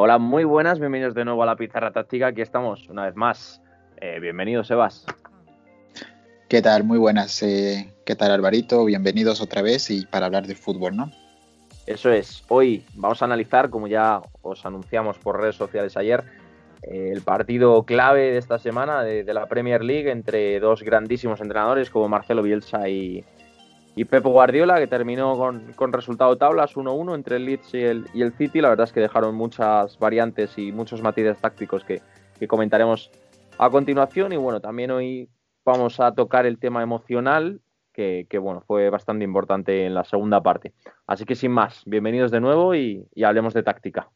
Hola, muy buenas, bienvenidos de nuevo a la Pizarra Táctica. Aquí estamos una vez más. Eh, bienvenido, Sebas. ¿Qué tal? Muy buenas. Eh, ¿Qué tal, Alvarito? Bienvenidos otra vez y para hablar de fútbol, ¿no? Eso es. Hoy vamos a analizar, como ya os anunciamos por redes sociales ayer, eh, el partido clave de esta semana de, la Premier League entre dos grandísimos entrenadores como Marcelo Bielsa y, y Pep Guardiola, que terminó con, resultado tablas 1-1 entre el Leeds y el, y el, City. La verdad es que dejaron muchas variantes y muchos matices tácticos que, comentaremos a continuación. Y bueno, también hoy vamos a tocar el tema emocional, que, bueno, fue bastante importante en la segunda parte. Así que sin más, bienvenidos de nuevo y hablemos de táctica.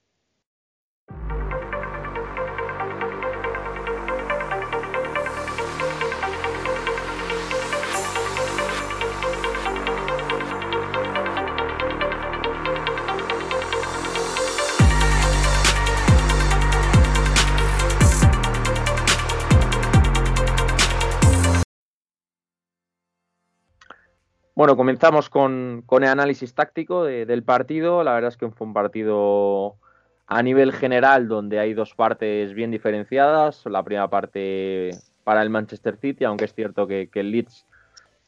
Bueno, comenzamos con, el análisis táctico del partido. La verdad es que fue un partido a nivel general donde hay dos partes bien diferenciadas. La primera parte para el Manchester City, aunque es cierto que, el Leeds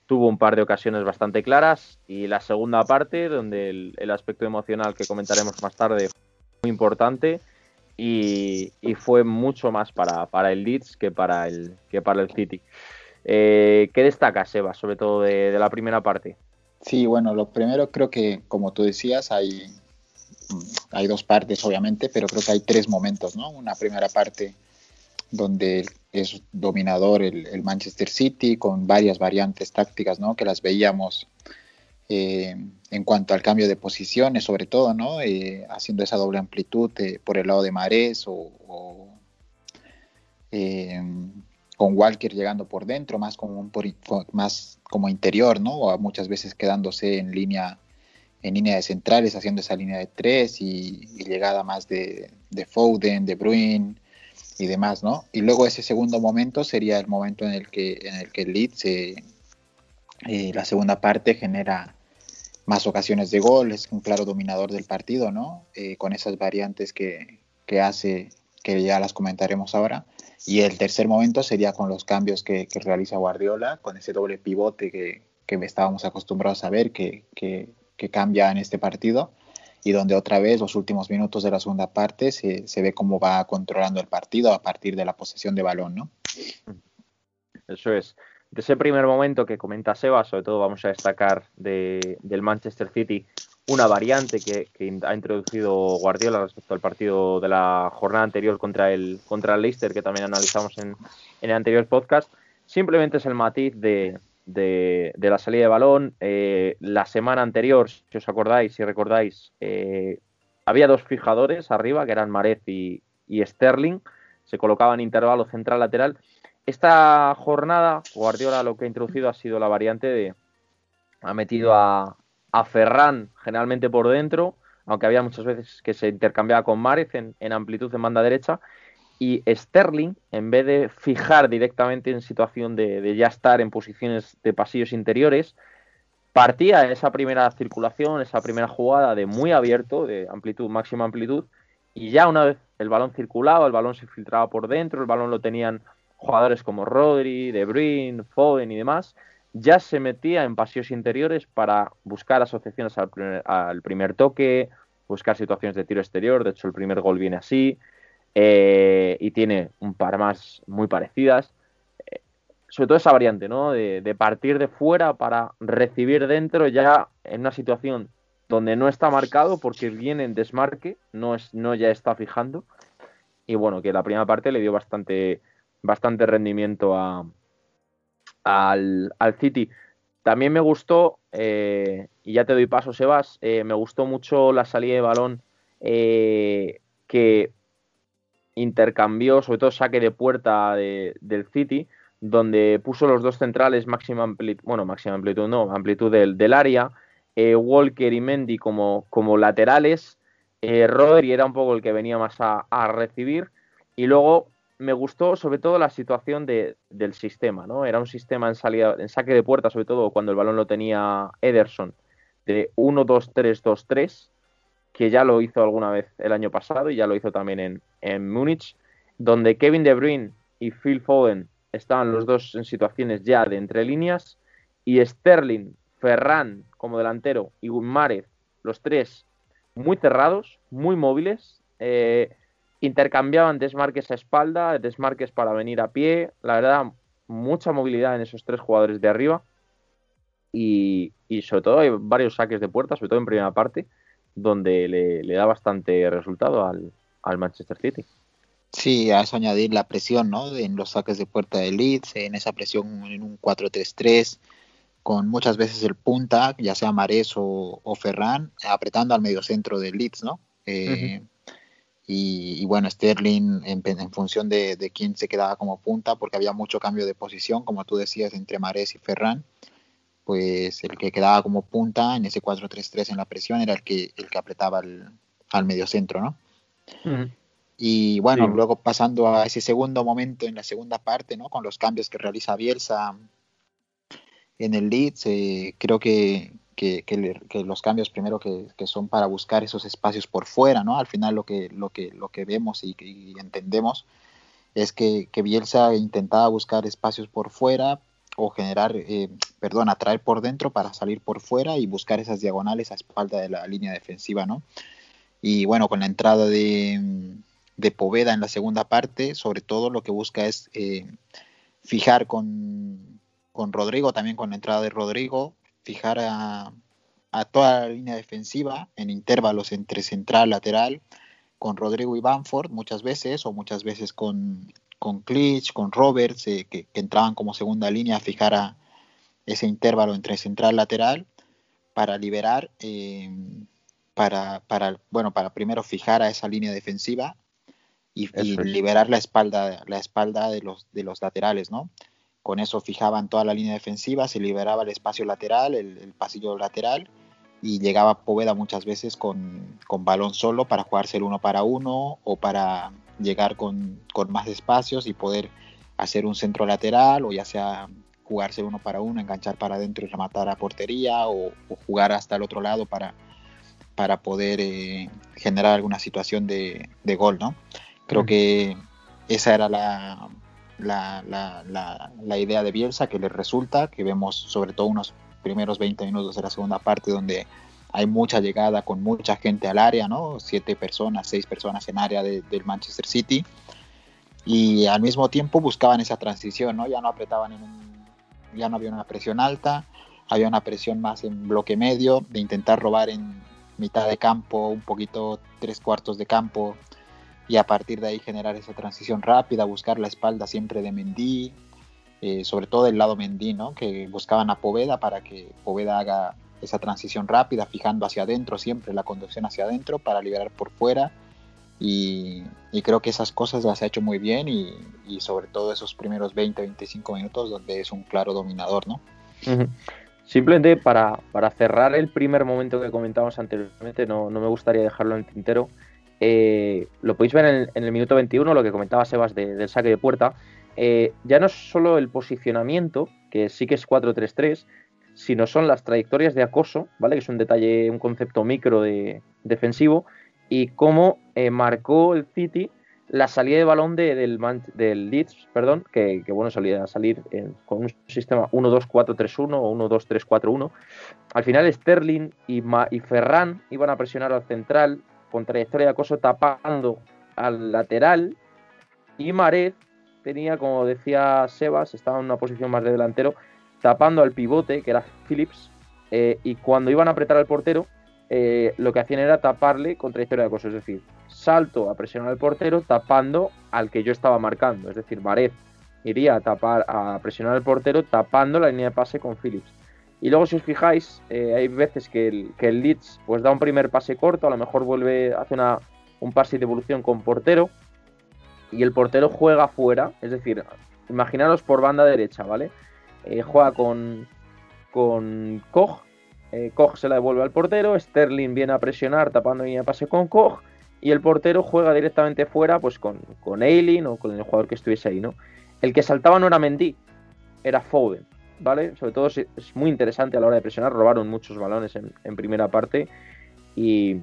tuvo un par de ocasiones bastante claras. Y la segunda parte, donde el, aspecto emocional que comentaremos más tarde fue muy importante y, fue mucho más para, para el Leeds que para el, que para el City. Eh, ¿Qué destaca, Seba, sobre todo de, la primera parte? Sí, bueno, lo primero creo que, como tú decías, hay, dos partes, obviamente, pero creo que hay tres momentos, ¿no? Una primera parte donde es dominador el, Manchester City con varias variantes tácticas, ¿no? Que las veíamos eh, en cuanto al cambio de posiciones, sobre todo, ¿no? Eh, haciendo esa doble amplitud por el lado de Mares o, o con Walker llegando por dentro, más como, más como interior, ¿no? O muchas veces quedándose en línea, en línea de centrales, haciendo esa línea de tres y, llegada más de, de, Foden, de Bruin y demás, ¿no? Y luego ese segundo momento sería el momento en el que, en el que el Leeds, eh, la segunda parte, genera más ocasiones de gol, es un claro dominador del partido, ¿no? Eh, con esas variantes que, que hace, que ya las comentaremos ahora y el tercer momento sería con los cambios que, realiza Guardiola, con ese doble pivote que, que estábamos acostumbrados a ver que, que, cambia en este partido y donde otra vez los últimos minutos de la segunda parte se, se, ve cómo va controlando el partido a partir de la posesión de balón, ¿no? Eso es. De ese primer momento que comenta Seba, sobre todo vamos a destacar de, del Manchester City, una variante que, ha introducido Guardiola respecto al partido de la jornada anterior contra el, contra el Leicester, que también analizamos en, el anterior podcast. Simplemente es el matiz de, la salida de balón. Eh, la semana anterior, si os acordáis, si recordáis, eh, había dos fijadores arriba, que eran Marez y, Sterling. Se colocaban intervalo central-lateral. Esta jornada, Guardiola lo que ha introducido ha sido la variante de. Ha metido a, a Ferran generalmente por dentro, aunque había muchas veces que se intercambiaba con Márez en, amplitud en banda derecha, y Sterling, en vez de fijar directamente en situación de, ya estar en posiciones de pasillos interiores, partía esa primera circulación, esa primera jugada de muy abierto, de amplitud, máxima amplitud, y ya una vez el balón circulaba, el balón se filtraba por dentro, el balón lo tenían jugadores como Rodri, De Bruyne, Foden y demás, ya se metía en pasillos interiores para buscar asociaciones al primer, toque, buscar situaciones de tiro exterior. De hecho, el primer gol viene así. Eh, y tiene un par más muy parecidas. Eh, sobre todo esa variante, ¿no? De, partir de fuera para recibir dentro ya en una situación donde no está marcado porque viene en desmarque, no, es, no ya está fijando. Y bueno, que la primera parte le dio bastante, bastante rendimiento a, al, City. También me gustó, eh, y ya te doy paso, Sebas, eh, me gustó mucho la salida de balón eh, que intercambió, sobre todo saque de puerta del City, donde puso los dos centrales máxima amplitud, bueno, máxima amplitud no, amplitud del, del área, Walker y Mendy como, como laterales, Rodri era un poco el que venía más a, a recibir, y luego me gustó sobre todo la situación de, del sistema, ¿no? Era un sistema en salida, en saque de puerta, sobre todo cuando el balón lo tenía Ederson, de 1-2-3-2-3, que ya lo hizo alguna vez el año pasado y ya lo hizo también en, en Múnich, donde Kevin De Bruyne y Phil Foden estaban los dos en situaciones ya de entre líneas y Sterling, Ferran como delantero y Márez, los tres muy cerrados, muy móviles, eh, intercambiaban desmarques a espalda, desmarques para venir a pie, la verdad, mucha movilidad en esos tres jugadores de arriba y, sobre todo hay varios saques de puerta, sobre todo en primera parte, donde le, da bastante resultado al, al Manchester City. Sí, a eso añadir la presión, ¿no? En los saques de puerta de Leeds, en esa presión en un 4-3-3, con muchas veces el punta, ya sea Mares o, Ferran, apretando al medio centro de Leeds, ¿no? Eh, y, bueno, Sterling en, función de, quién se quedaba como punta, porque había mucho cambio de posición, como tú decías, entre Mares y Ferran, pues el que quedaba como punta en ese 4-3-3 en la presión era el que, el que apretaba al, al medio centro, ¿no? Y bueno, luego pasando a ese segundo momento en la segunda parte, ¿no? Con los cambios que realiza Bielsa en el Leeds, eh, creo que, que, los cambios primero que, son para buscar esos espacios por fuera, ¿no? Al final lo que, lo que, lo que vemos y, entendemos es que, Bielsa intentaba buscar espacios por fuera o generar, eh, perdón, atraer por dentro para salir por fuera y buscar esas diagonales a espalda de la línea defensiva, ¿no? Y bueno, con la entrada de de Poveda en la segunda parte, sobre todo lo que busca es eh, fijar con, con, Rodrigo, también con la entrada de Rodrigo, fijar a, a, toda la línea defensiva en intervalos entre central, lateral, con Rodrigo y Banford muchas veces, o muchas veces con, con Klitsch, con Roberts, eh, que, entraban como segunda línea, a fijar a ese intervalo entre central, lateral, para liberar. Eh, para, para, bueno, para primero fijar a esa línea defensiva y, liberar la espalda, la espalda de los, de los laterales, ¿no? Con eso fijaban toda la línea defensiva, se liberaba el espacio lateral, el, pasillo lateral, y llegaba Poveda muchas veces con, con, balón solo para jugarse el uno para uno o para llegar con, con, más espacios y poder hacer un centro lateral o ya sea jugarse uno para uno, enganchar para adentro y rematar a portería o, jugar hasta el otro lado para, para poder eh, generar alguna situación de, de, gol, ¿no? Creo que esa era la, la, idea de Bielsa, que le resulta, que vemos sobre todo unos primeros 20 minutos de la segunda parte donde hay mucha llegada con mucha gente al área, ¿no? Siete personas, seis personas en área del Manchester City. Y al mismo tiempo buscaban esa transición, ¿no? Ya no apretaban en un, ya no había una presión alta, había una presión más en bloque medio, de intentar robar en mitad de campo, un poquito tres cuartos de campo, y a partir de ahí generar esa transición rápida, buscar la espalda siempre de Mendy, eh, sobre todo del lado Mendy, ¿no? que buscaban a Poveda para que Poveda haga esa transición rápida, fijando hacia adentro siempre la conducción hacia adentro para liberar por fuera. Y, creo que esas cosas las ha hecho muy bien y, sobre todo esos primeros 20-25 minutos donde es un claro dominador, ¿no? Simplemente para, para, cerrar el primer momento que comentábamos anteriormente, no, no me gustaría dejarlo en el tintero, eh, lo podéis ver en el, minuto 21, lo que comentaba Sebas del saque de puerta. Eh, ya no es solo el posicionamiento, que sí que es 4-3-3, sino son las trayectorias de acoso, ¿vale? Que es un detalle, un concepto micro de, defensivo, y cómo eh, marcó el City la salida de balón del, del Leeds, perdón, que, bueno, salía a salir con un sistema 1-2-4-3-1 o 1-2-3-4-1. Al final Sterling y Ferran iban a presionar al central, con trayectoria de acoso tapando al lateral. Y Marez tenía, como decía Sebas, estaba en una posición más de delantero, tapando al pivote, que era Phillips, eh, y cuando iban a apretar al portero, eh, lo que hacían era taparle con trayectoria de acoso, es decir, salto a presionar al portero tapando al que yo estaba marcando, es decir, Marez iría a tapar a presionar al portero tapando la línea de pase con Phillips. Y luego, si os fijáis, eh, hay veces que el, Leeds pues, da un primer pase corto, a lo mejor vuelve, hace una, un pase de evolución con portero, y el portero juega fuera, es decir, imaginaros por banda derecha, ¿vale? Eh, juega con, con Koch, eh, Koch se la devuelve al portero, Sterling viene a presionar tapando línea de pase con Koch, y el portero juega directamente fuera pues con, con Eileen o con el jugador que estuviese ahí, ¿no? El que saltaba no era Mendy, era Foden. ¿Vale? Sobre todo es muy interesante a la hora de presionar, robaron muchos balones en, primera parte y,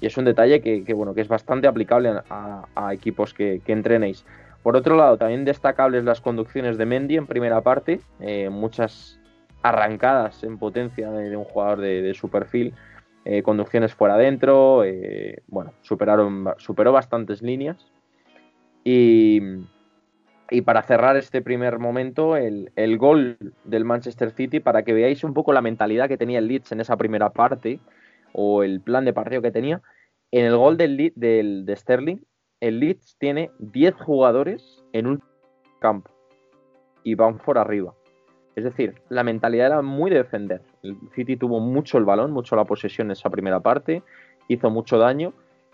es un detalle que, bueno, que es bastante aplicable a, equipos que, entrenéis. Por otro lado, también destacables las conducciones de Mendy en primera parte, eh, muchas arrancadas en potencia de, un jugador de, su perfil, eh, conducciones fuera adentro, eh, bueno, superaron, superó bastantes líneas. Y, para cerrar este primer momento, el, gol del Manchester City, para que veáis un poco la mentalidad que tenía el Leeds en esa primera parte, o el plan de partido que tenía, en el gol del, del de Sterling, el Leeds tiene 10 jugadores en un campo y van por arriba. Es decir, la mentalidad era muy de defender. El City tuvo mucho el balón, mucho la posesión en esa primera parte, hizo mucho daño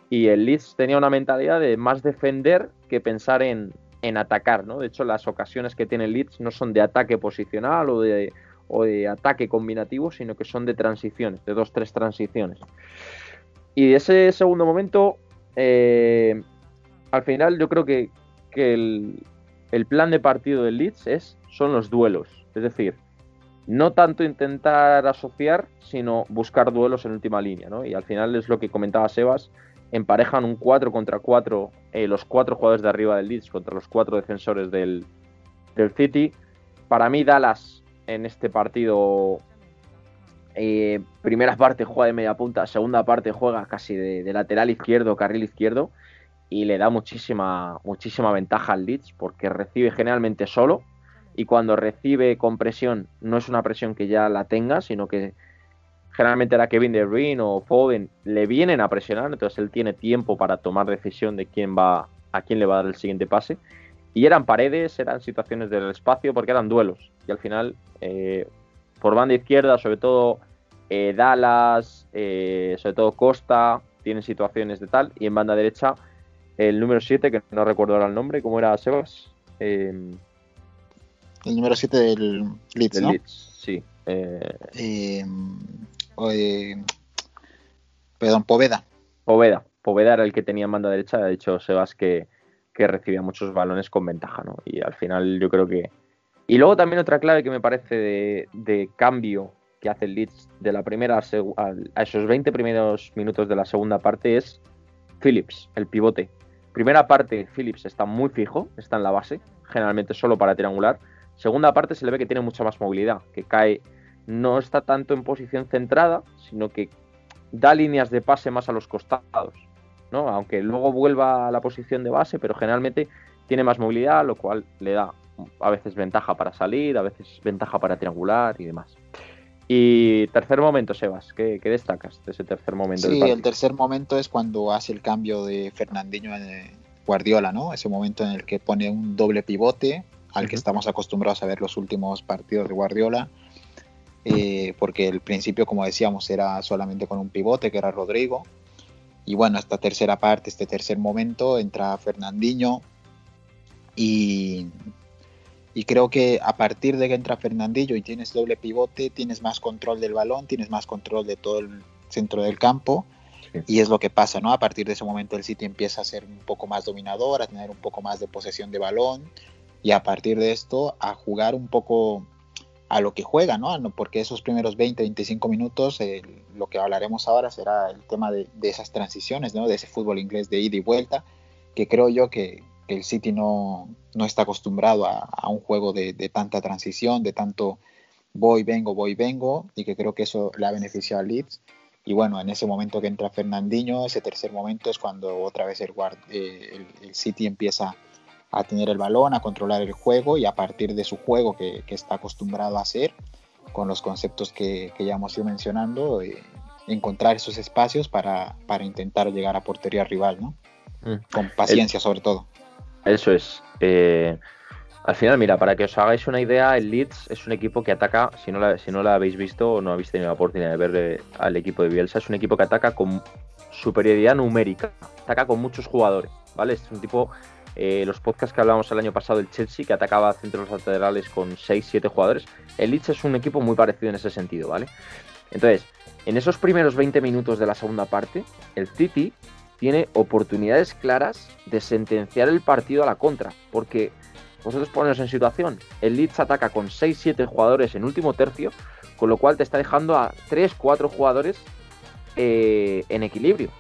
y el Leeds tenía una mentalidad de más defender que pensar en, atacar, ¿no? De hecho, las ocasiones que tiene Leeds no son de ataque posicional o de, o de ataque combinativo, sino que son de transiciones, de dos, tres transiciones. Y ese segundo momento, eh, al final yo creo que, el, el, plan de partido del Leeds es, son los duelos. Es decir, no tanto intentar asociar, sino buscar duelos en última línea, ¿no? Y al final es lo que comentaba Sebas, emparejan un 4 contra 4 eh, los cuatro jugadores de arriba del Leeds contra los cuatro defensores del, City. Para mí Dallas en este partido, eh, primera parte juega de media punta, segunda parte juega casi de, de, lateral izquierdo, carril izquierdo, y le da muchísima, muchísima ventaja al Leeds porque recibe generalmente solo y cuando recibe con presión no es una presión que ya la tenga, sino que generalmente era Kevin De Bruyne o Foden le vienen a presionar, entonces él tiene tiempo para tomar decisión de quién va a quién le va a dar el siguiente pase. Y eran paredes, eran situaciones del espacio porque eran duelos. Y al final, eh, por banda izquierda, sobre todo eh, Dallas, eh, sobre todo Costa, tienen situaciones de tal. Y en banda derecha, el número 7, que no recuerdo ahora el nombre, ¿cómo era Sebas? El número 7 del Leeds, ¿no? sí. Eh, perdón, Poveda. Poveda. Poveda era el que tenía en banda derecha. De hecho, Sebas que, que recibía muchos balones con ventaja, ¿no? Y al final yo creo que... Y luego también otra clave que me parece de, cambio que hace el Leeds de la primera a, a esos 20 primeros minutos de la segunda parte es Phillips, el pivote. Primera parte, Phillips está muy fijo, está en la base, generalmente solo para triangular. Segunda parte se le ve que tiene mucha más movilidad, que cae, no está tanto en posición centrada, sino que da líneas de pase más a los costados, ¿no? Aunque luego vuelva a la posición de base, pero generalmente tiene más movilidad, lo cual le da a veces ventaja para salir, a veces ventaja para triangular y demás. Y tercer momento, Sebas, ¿qué, destacas de ese tercer momento? Sí, el tercer momento es cuando hace el cambio de Fernandinho en Guardiola, ¿no? Ese momento en el que pone un doble pivote, al que estamos acostumbrados a ver los últimos partidos de Guardiola, eh, porque el principio, como decíamos, era solamente con un pivote, que era Rodrigo. Y bueno, esta tercera parte, este tercer momento, entra Fernandinho y, y creo que a partir de que entra Fernandinho y tienes doble pivote, tienes más control del balón, tienes más control de todo el centro del campo. Y es lo que pasa, ¿no? A partir de ese momento el City empieza a ser un poco más dominador, a tener un poco más de posesión de balón, y a partir de esto a jugar un poco a lo que juega, ¿no? Porque esos primeros 20, 25 minutos, eh, lo que hablaremos ahora será el tema de, esas transiciones, ¿no? De ese fútbol inglés de ida y vuelta, que creo yo que, el City no, no, está acostumbrado a, un juego de, tanta transición, de tanto voy, vengo, voy, vengo, y que creo que eso le ha beneficiado al Leeds. Y bueno, en ese momento que entra Fernandinho, ese tercer momento es cuando otra vez el, eh, el, el City empieza a tener el balón, a controlar el juego y a partir de su juego que, está acostumbrado a hacer, con los conceptos que, ya hemos ido mencionando, eh, encontrar esos espacios para, intentar llegar a portería rival, ¿no? Mm. Con paciencia sobre todo. Eso es. Eh, al final, mira, para que os hagáis una idea, el Leeds es un equipo que ataca, si no la, si no la habéis visto o no habéis tenido la oportunidad de ver eh, al equipo de Bielsa, es un equipo que ataca con superioridad numérica, ataca con muchos jugadores, ¿vale? Es un tipo eh, los podcasts que hablábamos el año pasado, el Chelsea, que atacaba centros laterales con 6-7 jugadores, el Leeds es un equipo muy parecido en ese sentido, ¿vale? Entonces, en esos primeros 20 minutos de la segunda parte, el City tiene oportunidades claras de sentenciar el partido a la contra, porque vosotros poneros en situación, el Leeds ataca con 6-7 jugadores en último tercio, con lo cual te está dejando a 3-4 jugadores eh, en equilibrio.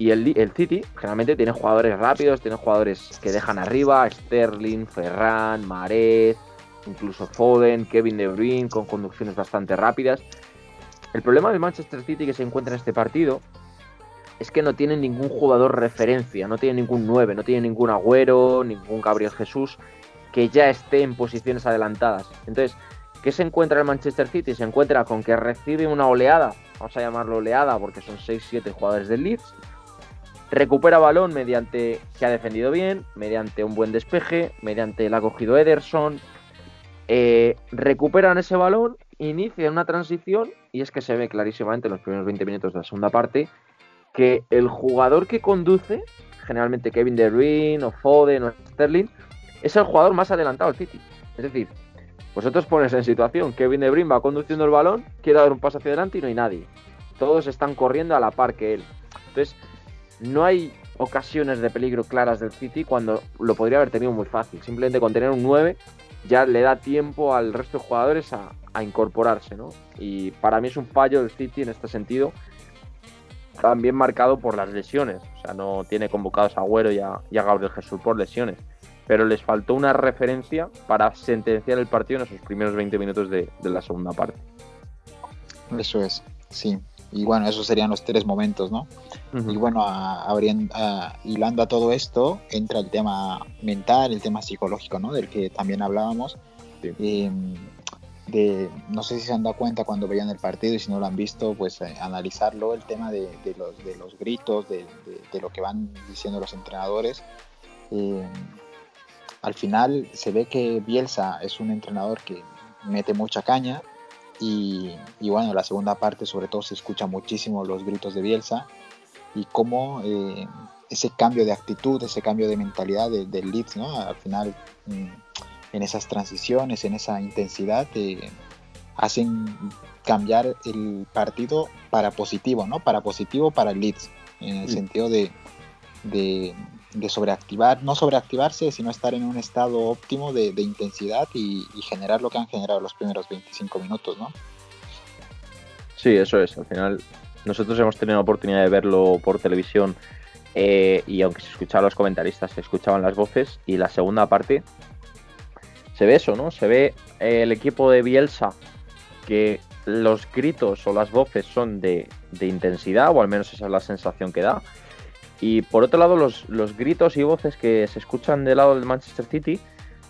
Y el, City generalmente tiene jugadores rápidos, tiene jugadores que dejan arriba, Sterling, Ferran, Marez, incluso Foden, Kevin De Bruyne, con conducciones bastante rápidas. El problema del Manchester City que se encuentra en este partido es que no tiene ningún jugador referencia, no tiene ningún 9, no tiene ningún Agüero, ningún Gabriel Jesús que ya esté en posiciones adelantadas. Entonces, ¿qué se encuentra el Manchester City? Se encuentra con que recibe una oleada, vamos a llamarlo oleada porque son 6-7 jugadores del Leeds, recupera balón mediante que ha defendido bien, mediante un buen despeje, mediante el ha cogido Ederson, eh, recuperan ese balón, inician una transición y es que se ve clarísimamente en los primeros 20 minutos de la segunda parte que el jugador que conduce, generalmente Kevin De Bruyne o Foden o Sterling, es el jugador más adelantado al City. Es decir, vosotros pones en situación, Kevin De Bruyne va conduciendo el balón, quiere dar un paso hacia adelante y no hay nadie. Todos están corriendo a la par que él. Entonces, no hay ocasiones de peligro claras del City cuando lo podría haber tenido muy fácil. Simplemente con tener un 9 ya le da tiempo al resto de jugadores a, incorporarse, ¿no? Y para mí es un fallo del City en este sentido, también marcado por las lesiones. O sea, no tiene convocados a Agüero y a, Gabriel Jesús por lesiones. Pero les faltó una referencia para sentenciar el partido en esos primeros 20 minutos de, la segunda parte. Eso es, sí. Y bueno, esos serían los tres momentos, ¿no? Y bueno, abriendo, hilando a todo esto, entra el tema mental, el tema psicológico, ¿no? Del que también hablábamos. Em, de, no sé si se han dado cuenta cuando veían el partido y si no lo han visto, pues eh, analizarlo, el tema de, los, de los, gritos, de, lo que van diciendo los entrenadores. Em, al final se ve que Bielsa es un entrenador que mete mucha caña, y, bueno, la segunda parte sobre todo se escucha muchísimo los gritos de Bielsa y cómo eh, ese cambio de actitud, ese cambio de mentalidad del Leeds, ¿no? Al final, mm, en esas transiciones, en esa intensidad, eh, hacen cambiar el partido para positivo, ¿no? Para positivo para el Leeds, en el sentido de, de sobreactivar, no sobreactivarse, sino estar en un estado óptimo de, intensidad y, generar lo que han generado los primeros 25 minutos, ¿no? Sí, eso es. Al final, nosotros hemos tenido la oportunidad de verlo por televisión eh, y aunque se escuchaban los comentaristas, se escuchaban las voces y la segunda parte se ve eso, ¿no? Se ve el equipo de Bielsa que los gritos o las voces son de, de intensidad, o al menos esa es la sensación que da y por otro lado, los, gritos y voces que se escuchan del lado del Manchester City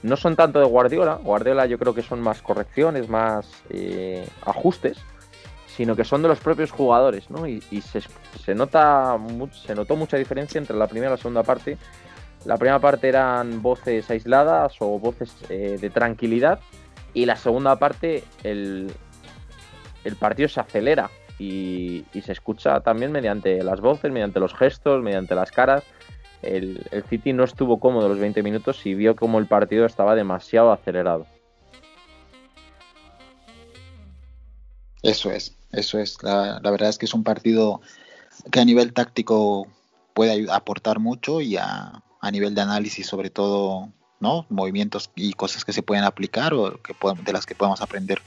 no son tanto de Guardiola. Guardiola yo creo que son más correcciones, más eh, ajustes, sino que son de los propios jugadores, ¿no? Y, se, nota, se notó mucha diferencia entre la primera y la segunda parte. La primera parte eran voces aisladas o voces eh, de tranquilidad y la segunda parte el, el partido se acelera y, se escucha también mediante las voces, mediante los gestos, mediante las caras. El, City no estuvo cómodo los 20 minutos y vio como el partido estaba demasiado acelerado. Eso es, eso es. La, verdad es que es un partido que a nivel táctico puede aportar mucho y a, nivel de análisis sobre todo, ¿no? Movimientos y cosas que se pueden aplicar o que de las que podemos aprender.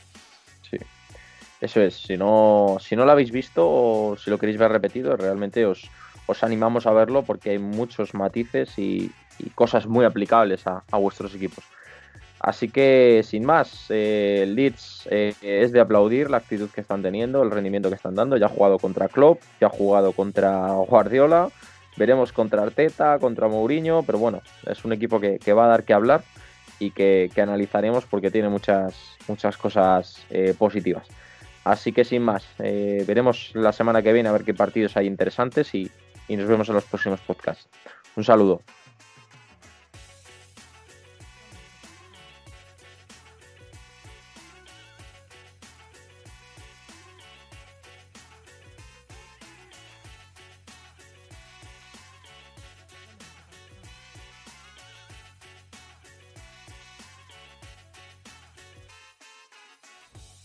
Eso es, si no, si no lo habéis visto o si lo queréis ver repetido, realmente os, os animamos a verlo porque hay muchos matices y, cosas muy aplicables a, vuestros equipos. Así que, sin más, eh, Leeds eh, es de aplaudir la actitud que están teniendo, el rendimiento que están dando. Ya ha jugado contra Klopp, ya ha jugado contra Guardiola, veremos contra Arteta, contra Mourinho, pero bueno, es un equipo que, va a dar que hablar y que, analizaremos porque tiene muchas, muchas cosas eh, positivas. Así que sin más, eh, veremos la semana que viene a ver qué partidos hay interesantes y, y nos vemos en los próximos podcasts. Un saludo.